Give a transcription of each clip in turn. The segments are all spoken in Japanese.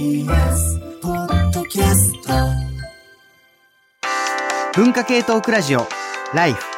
TBS ポッドキャスト文化系トークラジオライフ。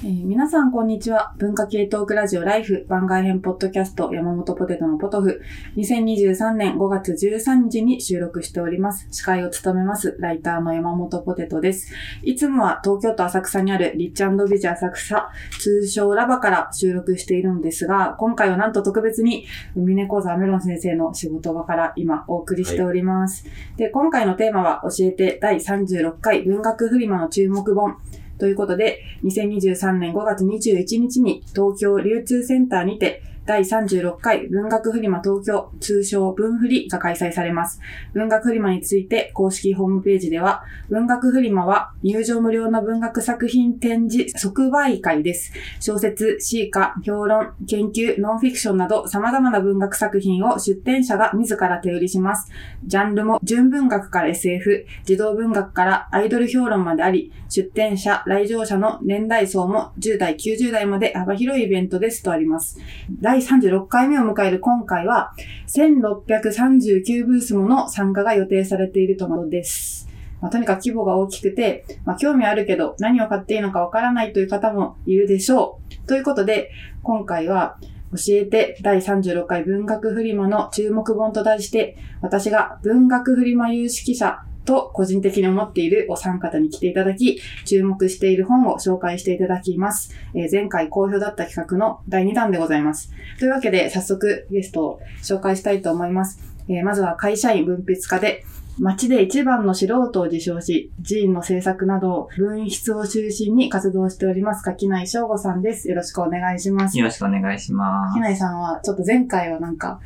えー皆さん、こんにちは。文化系トークラジオライフ番外編ポッドキャスト山本ポテトのポトフ。2023年5月13日に収録しております。司会を務めます、ライターの山本ポテトです。いつもは東京都浅草にあるリッチビジ浅草、通称ラバから収録しているのですが、今回はなんと特別に海猫座メロン先生の仕事場から今お送りしております。で、今回のテーマは教えて第36回文学フリマの注目本。ということで、2023年5月21日に東京流通センターにて第36回文学フリマ東京通称文フリが開催されます。文学フリマについて公式ホームページでは、文学フリマは入場無料の文学作品展示即売会です。小説、詩歌、評論、研究、ノンフィクションなど様々な文学作品を出展者が自ら手売りします。ジャンルも純文学から SF、児童文学からアイドル評論まであり、出展者、来場者の年代層も10代、90代まで幅広いイベントですとあります。第第36回目を迎える今回は、1639ブースもの参加が予定されているとのことです。まあ、とにかく規模が大きくて、まあ、興味あるけど何を買っていいのかわからないという方もいるでしょう。ということで、今回は教えて第36回文学フリマの注目本と題して、私が文学フリマ有識者と個人的に思っているお三方に来ていただき、注目している本を紹介していただきます。えー前回好評だった企画の第2弾でございます。というわけで、早速ゲストを紹介したいと思います。えーまずは会社員文筆家で、街で一番の素人を自称し、寺院の制作など、文筆を中心に活動しております、柿内翔吾さんです。よろしくお願いします。よろしくお願いします。ひなさんは、ちょっと前回はなんか、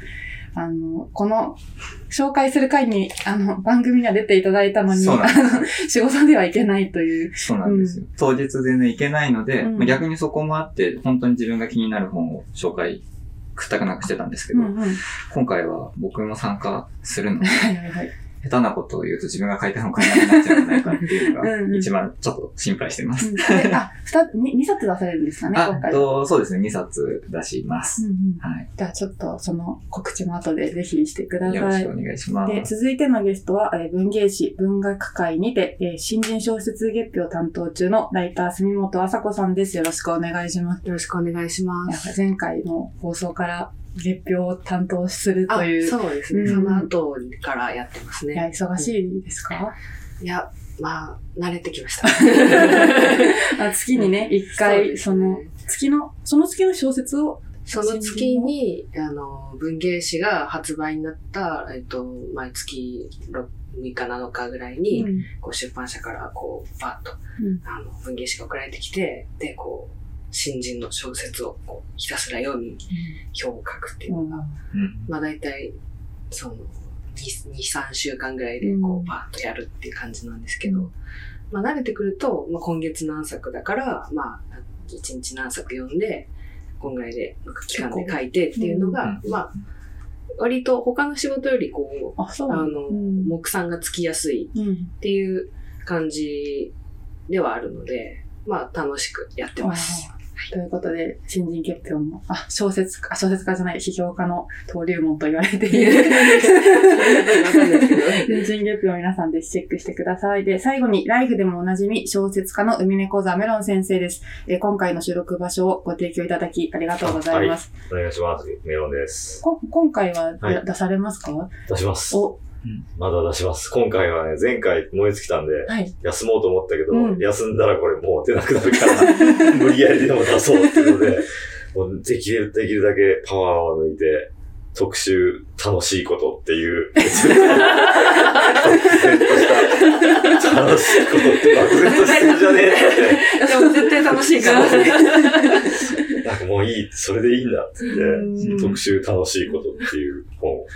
あの、この、紹介する回に、あの、番組には出ていただいたのに、の 仕事ではいけないという。そうなんですよ。当日でね、行けないので、うんまあ逆にそこもあって、本当に自分が気になる本を紹介、くったくなくしてたんですけど、うんうん。今回は僕も参加するので、はいはいはい。下手なことを言うと自分が書いた本買えなくなっちゃうんじゃないかっていうのうんうんが、一番ちょっと心配してます。うんであ、二冊出されるんですかね、あ今、回。と、そうですね、2冊出します。うんうんはい。じゃあちょっとその告知も後でぜひしてくださいよろしくお。願いしまで、す。続いてのゲストは、えー文芸誌文学会にて、えー新人小説月表担当中のライター住本麻子さんです。よろしくお願いします。よろしくお願いします。前回の放送から月表を担当するとあいう。そうですね、うん。その後からやってますいや、ね。忙しいですか、いや、まあ、慣れてきました。あ月にね、一そう回、ですね。その、月の、その月の小説を、その月に、あの、文芸誌が発売になった、えっと、毎月6 6日7日ぐらいに、うん。こう出版社からこう、バッと、うん。あの、文芸誌が送られてきて、で、こう、新人の小説をこうひたすら読み、表を書くっていうのが、うん。まあ大体、その、2、3週間ぐらいで、うんこう、バーッとやるっていう感じなんですけど、まあ慣れてくると、まあ今月何作だから、まあ、1日何作読んで、こんぐらいで、期間で書いてっていうのが、うんまあ、割と他の仕事よりこう、あ、の、うん目算がつきやすいうん。っていう感じではあるので、まあ楽しくやってます。ということで、新人月表も、あ、小説家、あ小説家じゃない、批評家の登竜門と言われている。新人月表皆さんでチェックしてください。で、最後に、ライフでもおなじみ、小説家の海猫座メロン先生です。えー今回の収録場所をご提供いただき、ありがとうございます。お願いします。メロンです。こ今回は、はい出されますか？出します。お、まだ出します。今回はね、前回燃え尽きたんで、はい。休もうと思ったけど、うん休んだらこれもう出なくなるから、無理やりでも出そうっていうので、もうできる、できるだけパワーを抜いて、特集楽しいことっていう、漠然とした楽しいことって漠然としてるじゃねえって。でも絶対楽しいから。なんかもういい、それでいいんだってって、特集楽しいことっていう本を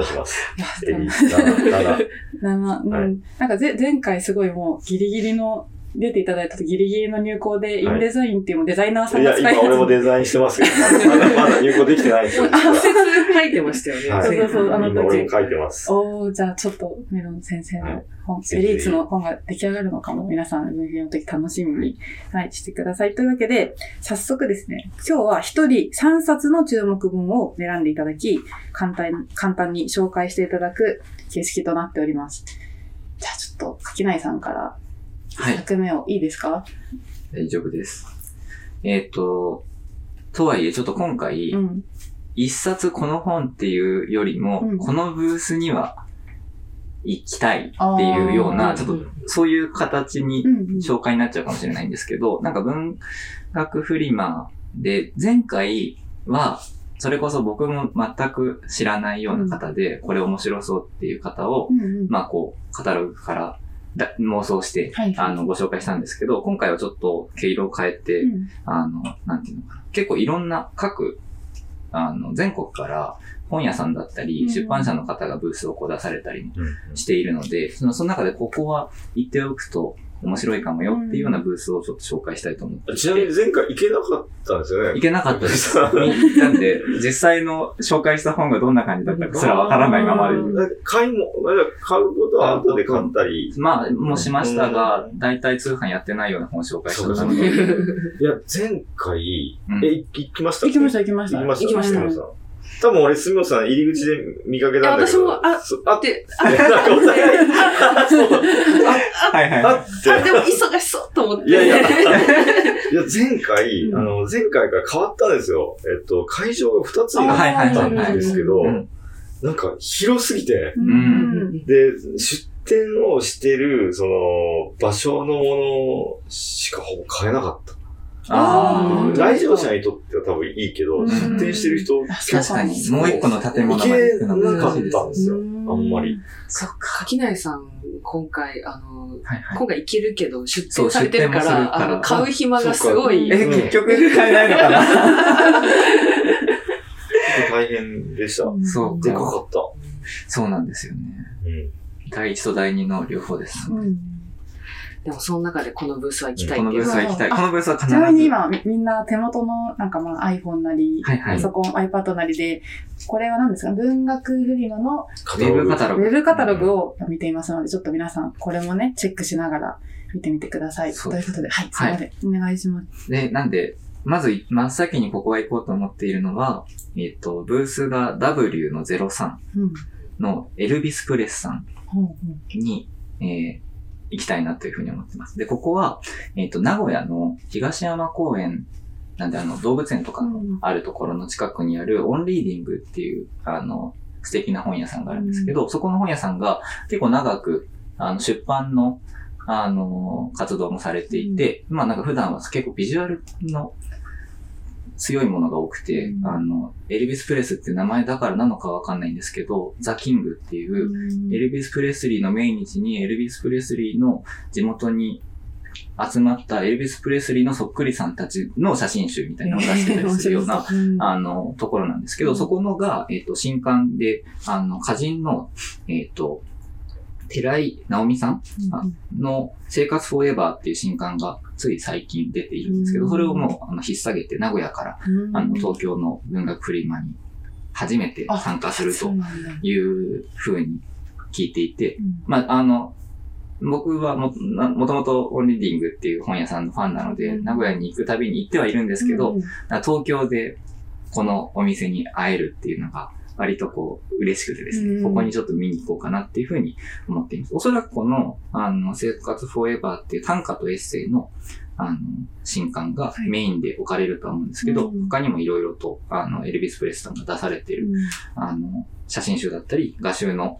出します。エリ7、7。な なうんはいなんかぜ前回すごいもうギリギリの出ていただいたとギリギリの入稿で、インデザインっていうもうデザイナーさんいや、が使い今俺もデザインしてますけど、まだまだ入稿できてないんですよ。実は説書いてましたよね。はいそうそうそうあの今俺も書いてます。おー、じゃあちょっとメロン先生はいの本、ぜひベリーツの本が出来上がるのかも皆さん、分岐の時楽しみに、はい、してください。というわけで、早速ですね、今日は一人3冊の注目文を選んでいただき、簡単、簡単に紹介していただく形式となっております。じゃあちょっと、柿内さんから、はい1作目をいいですか、大丈夫です。えっ、と、とはいえ、ちょっと今回、うん。一冊この本っていうよりも、うんこのブースには行きたいっていうようあな、ーちょっとそういう形にうん、うん。紹介になっちゃうかもしれないんですけど、なんか文学フリマで、前回は、それこそ僕も全く知らないような方で、これ面白そうっていう方を、うんうん。まあこう、カタログからだ妄想して、はいあの、ご紹介したんですけど、今回はちょっと毛色を変えて、うん。あの、なんていうのかな。結構いろんな各、あの、全国から本屋さんだったり、うん。出版社の方がブースをこう出されたりしているので、その、その中でここは言っておくと面白いかもよっていうようなブースをちょっと紹介したいと思っていて。ちなみに前回行けなかったんですよね。いけなかったです。なんで、実際の紹介した本がどんな感じだったかすらわからないままで。買いも、まだ買うことは後で買ったり。まあ、もうしましたが、大体通販やってないような本を紹介してたので、いや、前回、うんえ、行行きました行きました、行きました。行きました。多分俺、住本さん入り口で見かけたんだけど。いや私もあそあっで、て、なんかお互い、あ、そう、はいはいあはい。って。あ、でも忙しそうと思って。いやいや、いや、前回、うんあの、前回から変わったんですよ。えっと、会場が2つになったんですけど、うんなんか広すぎて、うんうん。で、出店をしてる、その、場所のものしかほぼ買えなかった。あー来場者にとっては多分いいけど、うん出店してる人、確かに、もう一個の建物まで行けなかっ。たんですよ。あんまり。そっか。垣内さん、今回、あの。今回行けるけど、出店されてるから、あの、買う暇がすごい。えうん結局買えないのかな？ちょっと大変でした。そうでかかった。そうなんですよね。うん。第一と第二の両方です。うんでも、その中でこのブースは行きたいっていうこのブースは行きたい。あこのブースは必ちず。なみに今、みみんな手元のなんかまあ iPhone なり、はいはいパソコン、iPad なりで、これは何ですか？文学フリマのカウェブカタログ。ウェブカタログを見ていますので、ちょっと皆さん、これもね、チェックしながら見てみてください。そうということで、はい、すいません。お願いします。で、なんで、まず、真っ先にここは行こうと思っているのは、えっ、と、ブースが W の03うん。のエルビスプレスさんほうほに、えー行きたいなというふうに思ってます。で、ここは、えっ、と、名古屋の東山公園、なんであの、動物園とかのうん。あるところの近くにあるオンリーディングっていう、あの、素敵な本屋さんがあるんですけど、そこの本屋さんが結構長く、あの、出版の、あの、活動もされていて、まあなんか普段は結構ビジュアルの強いものが多くて、うん。あの、エルビス・プレスって名前だからなのかわかんないんですけど、ザ・キングっていう、う。エルビス・プレスリーの命日にエルビス・プレスリーの地元に集まったエルビス・プレスリーのそっくりさんたちの写真集みたいなのを出してたりするような、うん。あの、ところなんですけど、うん。そこのが、えっ、と、新刊で、あの、歌人の、えっ、と、寺井直美さんあの生活フォーエバーっていう新刊がつい最近出ているんですけど、うん。それをもうあの引っ提げて名古屋から、うん。あの、東京の文学フリマに初めて参加するというふうに聞いていて、うん。まあ、あの、僕はもなもともとオンリーディングっていう本屋さんのファンなので、うん。名古屋に行くたびに行ってはいるんですけど、うん東京でこのお店に会えるっていうのが割とこう嬉しくてですね、うんここにちょっと見に行こうかなっていうふうに思っています。おそらくこの、あの、生活フォーエバーっていう短歌とエッセイの、あの、新刊がはい。メインで置かれるとは思うんですけど、うん他にもいろいろと、あの、エルビス・プレスさんが出されている、あの、写真集だったり、画集の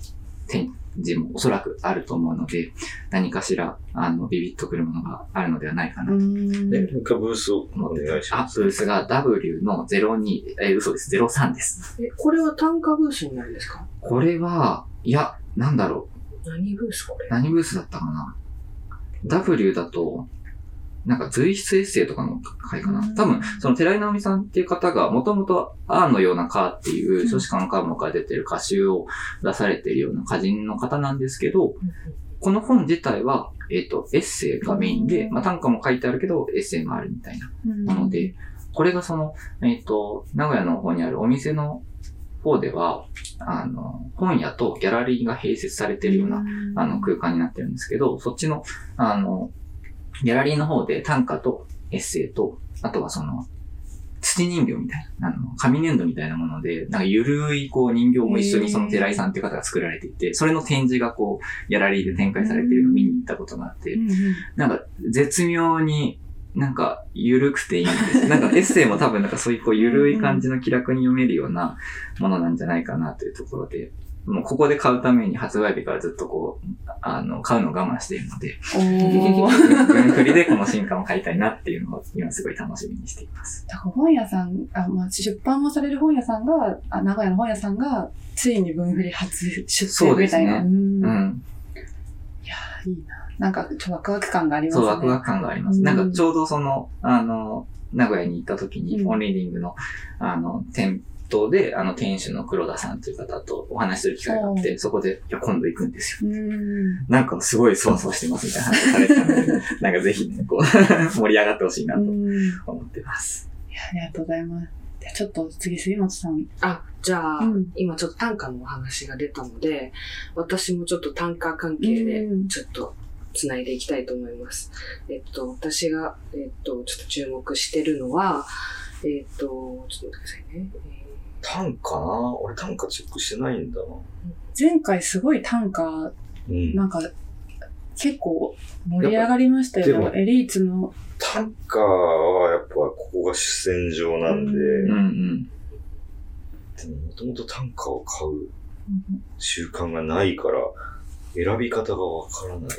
展示もおそらくあると思うので、何かしら、あの、ビビッとくるものがあるのではないかなとうんえ、もう一回ブースをお思ってあ、願いします。ブースが W の02、えー、嘘です。03です。え、これは単価ブースになるんですか？これは、いや、なんだろ何ブースこれ？う。何ブースだったかな ?W だと、なんか随筆エッセイとかの回かな。多分、その寺井直美さんっていう方が、もともとアーのようなカーっていう、書士官科目から出てる歌集を出されているような歌人の方なんですけど、この本自体は、えっ、と、エッセイがメインで、まあ、短歌も書いてあるけど、エッセイもあるみたいなもので、これがその、えっ、と、名古屋の方にあるお店の方では、あの、本屋とギャラリーが併設されてるような、あの、空間になってるんですけど、そっちの、あの、ギャラリーの方で短歌とエッセイと、あとはその、土人形みたいな、あの、紙粘土みたいなもので、なんかゆるいこう人形も一緒にその寺井さんっていう方が作られていて、それの展示がこう、ギャラリーで展開されているのを見に行ったことがあって、なんか絶妙になんか緩くていいんです。なんかエッセイも多分なんかそういうこう緩い感じの気楽に読めるようなものなんじゃないかなというところで、もうここで買うために発売日からずっとこう、あの、買うのを我慢しているので。文振りでこの新刊を買いたいなっていうのを今すごい楽しみにしています。だから本屋さん、あまあ、出版もされる本屋さんが、あ名古屋の本屋さんが、ついに文振り初出そうですね展みたいな。うんうん。いやーいいな。なんか、ちょっとワクワク感がありますそう、ね。ワクワク感があります。うんなんかちょうどその、あの、名古屋に行った時に、うんオンリーディングの、あの、店頭で、あの、店主の黒田さんという方とお話しする機会があって、そこで、いや、今度行くんですよ。うん。なんかすごいそわそわしてますみたいな話されてたので、なんかぜひね、こう、盛り上がってほしいなと思ってます。ありがとうございます。じゃあちょっと次、杉本さん。あ、じゃあ、うん今ちょっと短歌のお話が出たので、私もちょっと短歌関係でうんちょっと繋いでいきたいと思います。えっと、私が、えっと、ちょっと注目してるのは、えっと、ちょっと待ってくださいね。え短歌な？俺短歌チェックしてないんだな。前回すごい短歌、うん。なんか、結構盛り上がりましたよ。やっぱエリーツの。短歌はやっぱここが主戦場なんで、ううんうん。でももともと短歌を買う習慣がないから、選び方がわからない。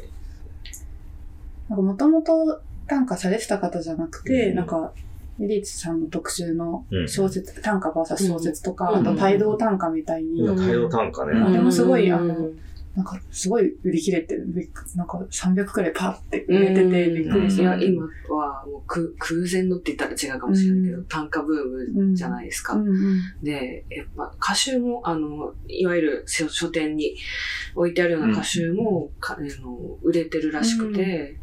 なんかもともと短歌されてた方じゃなくて、うんなんか、エリーツさんの特集のうん。小説、短歌 VS 小説とか、うん。あと帯同短歌みたいに、今、大量短歌ね。でもすごいうん。あのなんかすごい売り切れてる。なんか300くらいパーって売れててびっくりしいや、た。今はもうく空前のって言ったら違うかもしれないけど、うん。短歌ブームじゃないですか。うん。うん。で、やっぱ歌集も、あの、いわゆる書書店に置いてあるような歌集も、かあの売れてるらしくて、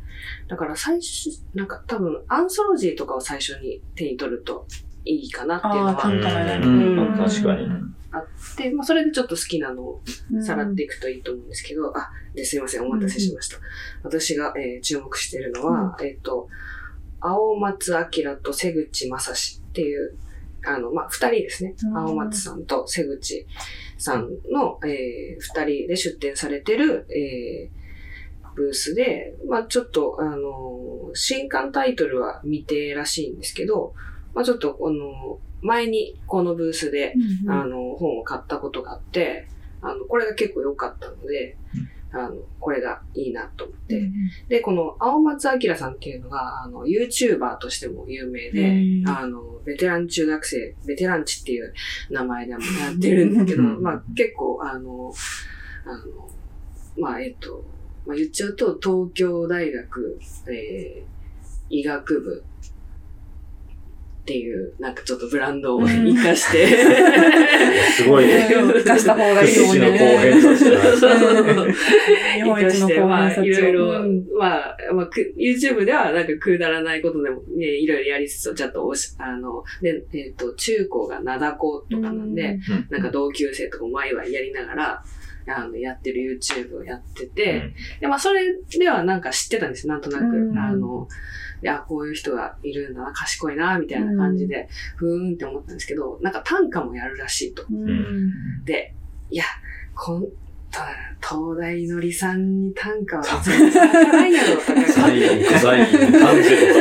だから最初、なんか多分アンソロジーとかを最初に手に取るといいかなっていうのああ、は短歌のやうん確かに。あって、まあそれでちょっと好きなのをつさらっていくといいと思うんですけど、あ、ですいません、お待たせしました。私が、えー注目しているのは、えっ、と、青松明と瀬口正史っていう、あの、まあ、二人ですね。うん青松さんと瀬口さんの、えー二人で出展されてる、えーブースで、まあ、ちょっと、あの、新刊タイトルは未定らしいんですけど、まあ、ちょっと、この、前にこのブースで、うんあの、本を買ったことがあって、あの、これが結構良かったので、あの、これがいいなと思って。で、この青松明さんっていうのが、あの、YouTuber としても有名でうん、あの、ベテラン中学生、ベテランチっていう名前でもやってるんですけど、うん。まあ結構、あの、あの、まあえっと、まあ言っちゃうと、東京大学、えー医学部っていう、なんかちょっとブランドを活かして、すごいね。生かした方がいいと思うね。日本一の公まあ、平さいろいろ、うん。まあ、まあ、く YouTube ではなんかくだらないことでもね、いろいろやりつつ、ちょっとおし、あの、で、えっ、と、中高が灘高とかなんで、なんか同級生とかもワイワイやりながら、あの、やってる YouTube をやってて、で、まあ、それではなんか知ってたんですなんとなく。うんあの、いや、こういう人がいるんだな、賢いな、みたいな感じで、ふーんって思ったんですけど、なんか短歌もやるらしいと。うんで、いや、こん、と東大のりさんに短歌は全然わからんやろ、とか。最後に不在に感じるみたいな。いやいや、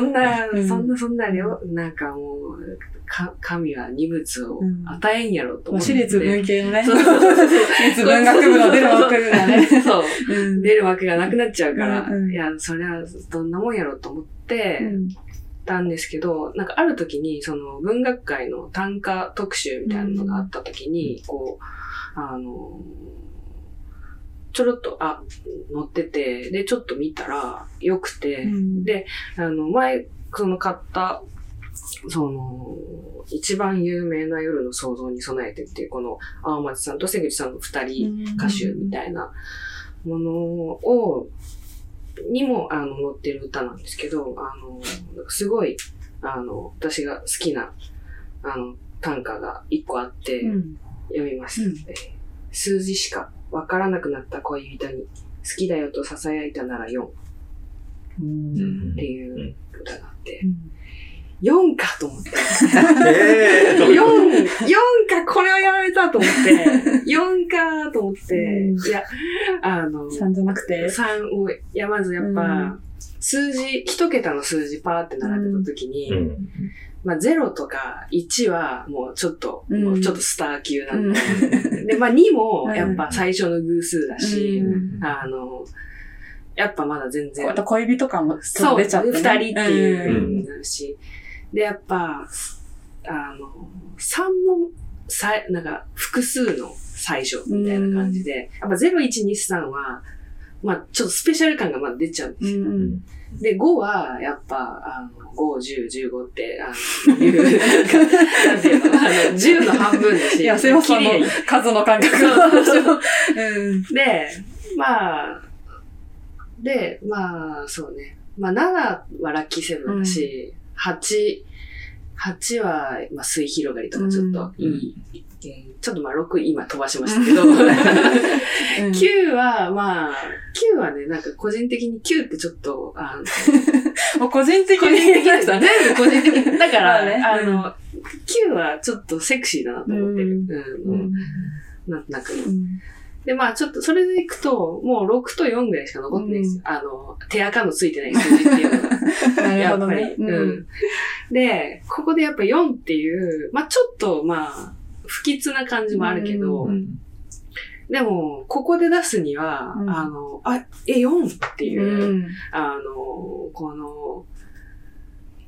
そんな、うんそんな、そんなよ、なんかもう、か神は二物をうん与えんやろと思って。私立文系のね。そうそうそう立文学部の出る枠がね。そう。うん出るわけがなくなっちゃうから、うんうんいや、それはどんなもんやろと思ってうんたんですけど、なんかある時に、その文学界の短歌特集みたいなのがあった時に、こう、あの、ちょろっと、あ、載ってて、で、ちょっと見たら、良くて、うん。で、あの、前、その買ったその、一番有名な夜の想像に備えてっていう、この青松さんと瀬口さんの二人歌手みたいなものを、にも、あの、載ってる歌なんですけど、あの、すごい、あの、私が好きな、あの、短歌が一個あって、うん。読みます。うん。えー数字しかわからなくなった恋人に、好きだよと囁いたなら4っうん。ていう歌があって、うん。4かと思って。えー、どういうこと？4、4か、これはやられたと思って、4かと思って、うん。いや、あの、3じゃなくて？3を、い。や、まずやっぱ、うん。数字、一桁の数字パーって並べたときに、うん。まあ0とか1はもうちょっと、うん。もうちょっとスター級なうん。んで、で、まあ2もやっぱ最初の偶数だし、うん。あの、やっぱまだ全然。あと恋人感も出ちゃって、ね。二人っていうになるし。で、やっぱ、あの、三も、さなんか、複数の最初みたいな感じで、やっぱ0123は、まあ、ちょっとスペシャル感がまだ出ちゃうんですよ。うんうんで、5は、やっぱ、あの、5、10、15って、あの、いう、なんていうの、あの、10の半分だし、いや、すいません、綺麗に数の感覚そうん。で、まあ、で、まあ、そうね。まあ、7はラッキーセブンだし、8、8は、まあ、水広がりとかちょっといい。えーちょっとまあ、6今飛ばしましたけど、9は、まあ、9はね、なんか個人的に9ってちょっと、あの、もう個人的に全部個人的に。だから、まあねあの、9はちょっとセクシーだなと思ってる。ううんん。なんとなく。うんで、まあちょっとそれでいくと、もう6と4ぐらいしか残ってないですよ。あの、手垢のついてない数字っていうのが。なるやっぱりほどね。。うん。で、ここでやっぱ4っていう、まあちょっとまあ、不吉な感じもあるけど、うんでも、ここで出すには、うん。あの、あ、え、4っていう、うん。あの、この、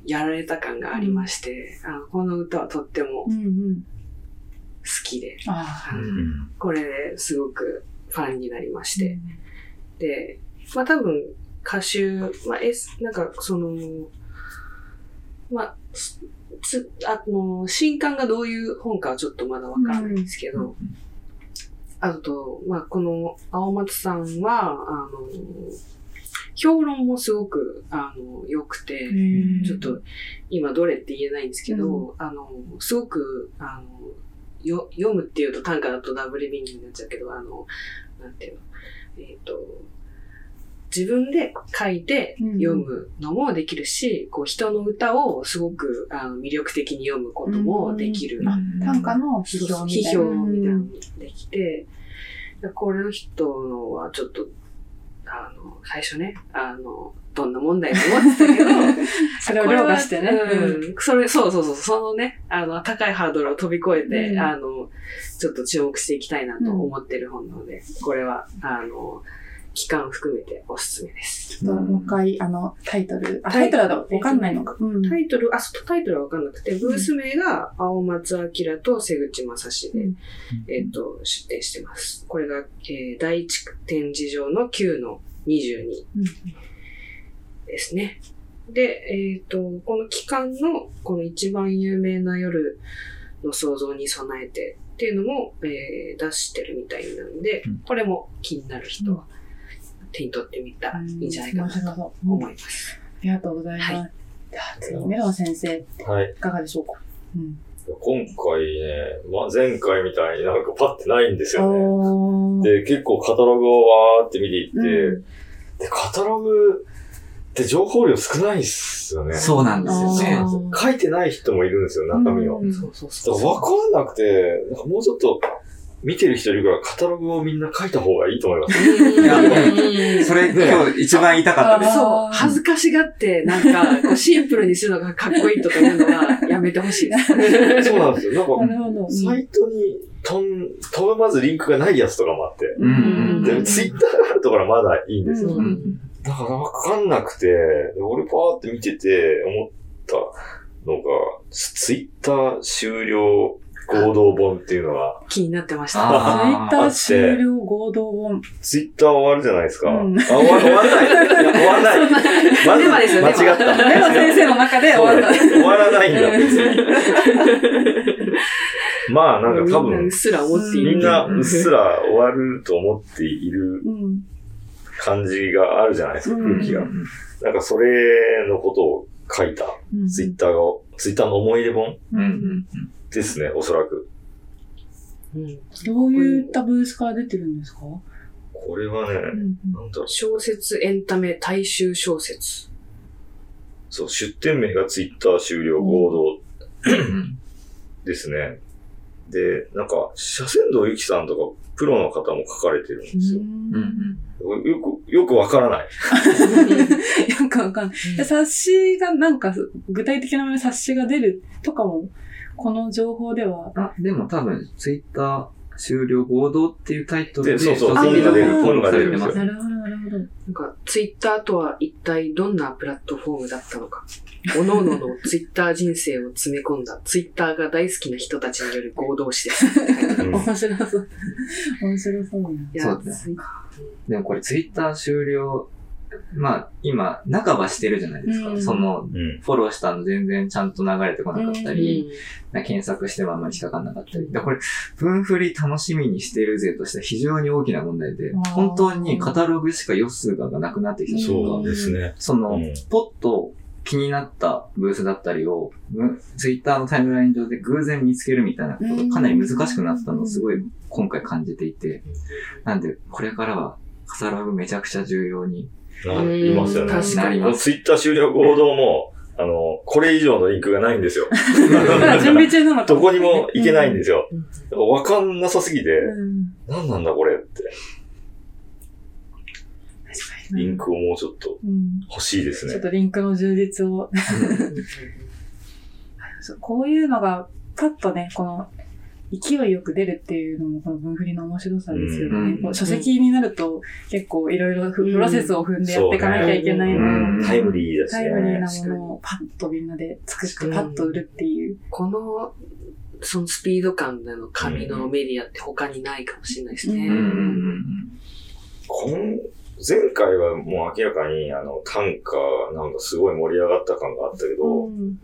やられた感がありまして、あのこの歌はとっても好。きで、これですごくファンになりまして、で、まあ多分歌手、まあ S、なんかその、まあ、つつあの、新刊がどういう本かはちょっとまだわからないんですけど、あと、まあこの青松さんは、あの、評論もすごく、あの、良くて、ちょっと今どれって言えないんですけど、あの、すごく、あの、よ読むっていうと短歌だとダブルミーニングになっちゃうけど、あの、なんていうの、えっ、と、自分で書いて読むのもできるし、こう人の歌をすごくあの魅力的に読むこともできる。あ短歌の批評み批たいな。評みたいなできて、これの人のはちょっと、あの、最初ね、あの、どんな問題と思ってたけど、それを凌駕してね。うん。それ、そうそうそう、そのね、あの、高いハードルを飛び越えて、うんあの、ちょっと注目していきたいなと思ってる本なので、これは、あの、期間含めておすすめです。ちょっともう一回、あの、タイトル。あ、タイトルだとわかんないのか。うんタイトル、あ、そうタイトルはわかんなくて、ブース名が青松明と瀬口正史で、うんえっ、と、出展してます。これが、えー第一展示場の9の22うんですね。で、えっ、と、この期間の、この一番有名な夜の創造に備えてっていうのも、えー出してるみたいなんで、うんこれも気になる人は手に取ってみたらいいんじゃないかなと思います。ありがとうございます。はじゃあ次、メロン先生、いはい。かがでしょうか？うん。今回ね、まあ、前回みたいになんかパッてないんですよね。で、結構カタログをわーって見ていって、うんで、カタログって情報量少ないっすよね。そうなんですよね書いてない人もいるんですよ、中身を。うんそうそうだそう。から分かんなくて、なんかもうちょっと見てる人いるからカタログをみんな書いた方がいいと思います。それ今日一番言いたかったです。そう恥ずかしがって、なんか、こうシンプルにするのがかっこいいとかいうのはやめてほしいです。そうなんですよ。なんか、なるほど。サイトに飛ん、飛ぶまずリンクがないやつとかもあって。うんうんで、ツイッターがあるところはまだいいんですよ。だからわかんなくて、で俺パーって見てて思ったのが、ツイッター終了合同本っていうのが、気になってましツイた。ッター終了合同本。ツイッター終わるじゃないですか。うんあ、終わ終わらない。いや終わらない。まずデマですよ間違った。レオ先生の中で終わった。終わらないんだ、別に。まあ、なんか多分みんなうっ、すら終わると思っているうん。感じがあるじゃないですか、うん空気が。なんかそれのことを書いたうんツイッターが、ツイッターの思い出本うんうんですね、おそらく。うんどういったブースから出てるんですか？これはね、うんなんだろう。小説、エンタメ、大衆小説。そう、出店名がツイッター終了合同うんですね。で、なんか、斜線道ゆきさんとか、プロの方も書かれてるんですよ。うんうんよく、よくわからない。よくわかんない。で冊子がなんか、具体的な冊子が出るとかも、この情報では。あ、でも多分、ツイッター終了合同っていうタイトルで、でそうそう書籍が出る、本が出るんです。なるほど、なるほど。なんか、ツイッターとは一体どんなプラットフォームだったのか。各々のツイッター人生を詰め込んだツイッターが大好きな人たちによる合同誌です。うん面白そう。面白そうだな。いやそうだねでもこれツイッター終了、まあ今、半ばしてるじゃないですか。うんその、うん。フォローしたの全然ちゃんと流れてこなかったうり、んな検索してもあんまり引っかかんなかったり。でこれ、分振り楽しみにしてる勢としては非常に大きな問題で本当にカタログしか予数がなくなってきた瞬そう間、ですね。その、うんポッと気になったブースだったりを、ツイッターのタイムライン上で偶然見つけるみたいなことがかなり難しくなったのをすごい今回感じていて、なんでこれからはカタログめちゃくちゃ重要になりますよね。確かにツイッター終了合同も、あの、これ以上のリンクがないんですよ。準備中なのかどこにも行けないんですよわかんなさすぎて、うん。何なんだこれって。リンクをもうちょっとうん。欲しいですねちょっ。とリンクの充実を。こういうのが、パッとね、この、勢いよく出るっていうのも、この分振りの面白さですよね。うん書籍になると、結構いろいろプロセスを踏んでやっていかなきゃいけないのを、うんタイムリーだしタイムリーね。なものをパッとみんなで作って、うんパッと売るっていう。この、そのスピード感での紙のメディアって他にないかもしれないですね。うんうんうんこん前回はもう明らかにあの単価がなんかすごい盛り上がった感があったけど、うん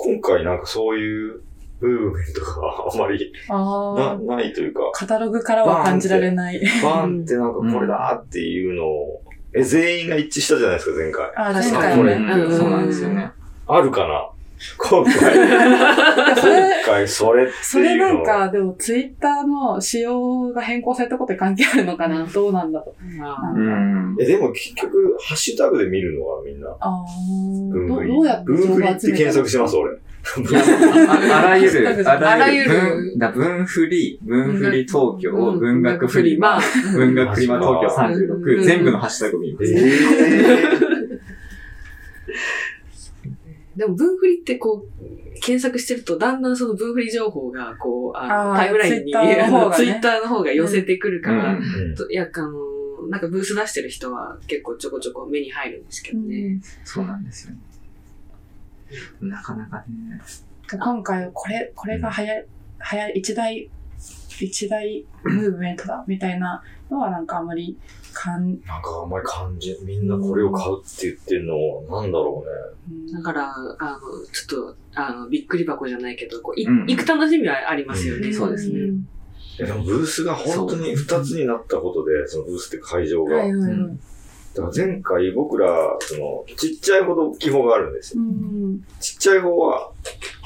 今回なんかそういうムーブメントがあまりああ、なないというか、カタログからは感じられない。バーンってなんかこれだっていうのを、え、全員が一致したじゃないですか、前回。あー前確か回これね。うんそうなんですよね。あるかな？今回。それ今回それってそれいうのなんか、でもツイッターの仕様が変更されたことに関係あるのかな？どうなんだろう？まあなんかうんえ、でも結局、ハッシュタグで見るのはみんな。ああ、どうやって情報文振りって検索します、俺。あ あらゆる、ああらゆる。文だ文振り、文振り東京、うん文学フリマ、文学フリマ東京うん。36、全部のハッシュタグ見ます。でも文振りってこう、検索してるとだんだんその文振り情報がこう、あタイムラインに、Twitter の方がね。ツイッターの方が寄せてくるから、いや、あの、なんかブース出してる人は結構ちょこちょこ目に入るんですけどね。そうなんですよね。なかなかね。今回これ、これが早い、早い、一大、一大ムーブメントだ、みたいなのはなんかあまり感、なんかあんまり感じ、みんなこれを買うって言ってるのは、なんだろうね。うんだから、あの、ちょっと、あの、びっくり箱じゃないけど、こういうん行く楽しみはありますよね。うんそうですねでもブースが本当に二つになったことで、そのブースって会場が。はいはいはい。うんだから前回僕ら、その、ちっちゃいほど大きい方があるんですよ。うん。ちっちゃい方は、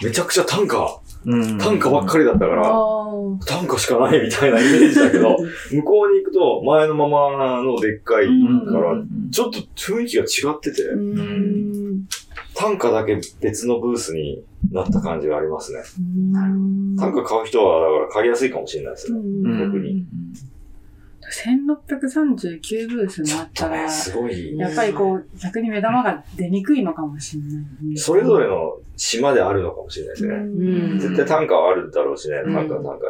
めちゃくちゃ単価、うん単価ばっかりだったから、あ単価しかないみたいなイメージだけど、向こうに行くと前のままのでっかいうんから、うんちょっと雰囲気が違っててあ。、うん。単価だけ別のブースになった感じがありますね。うん単価買う人は、だから買いやすいかもしれないですね。うん逆に1639ブースになったら、すごい。やっぱりこう、逆に目玉が出にくいのかもしれない。それぞれの島であるのかもしれないですね。うん絶対単価はあるだろうしね、うん単価は単価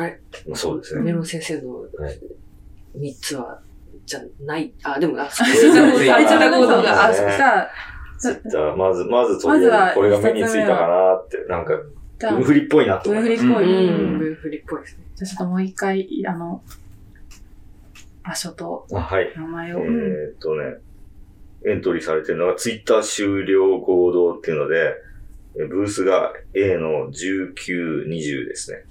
で。はい。まあそうですね。メロン先生のはい3つは、じゃない、あ、でも、あ、そうですねじゃあ、じゃあ、まず、まずとりまずはあえずこれが目についたかなって、なんか、じゃあ、文振りっぽいなと思います。文振りっぽい。うん。うん文振りっぽいですね。じゃあちょっともう一回、あの、場所とあはい。名前えを。うんーっとね、エントリーされてるのが、ツイッター終了合同っていうので、えブースが A の19、20ですね。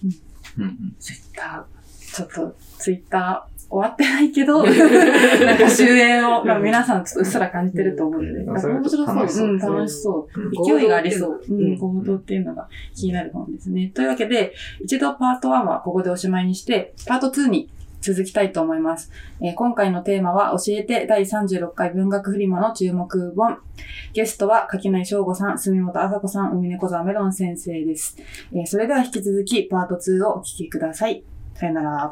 うんうんツイッター、ちょっとツイッター終わってないけど、なんか終焉を、まあ皆さんちょっとうっすら感じてると思うんで、それ面白そう。楽しそううん、楽しそう。うん勢いがありそう。ううんん、行動っていうのが気になる本ですね。というわけで、一度パート1はここでおしまいにして、パート2に続きたいと思います。えー今回のテーマは教えて第36回文学フリマの注目本。ゲストは柿内翔吾さん、住本麻子さん、海猫沢メロン先生です。えーそれでは引き続きパート2をお聞きください。さよなら。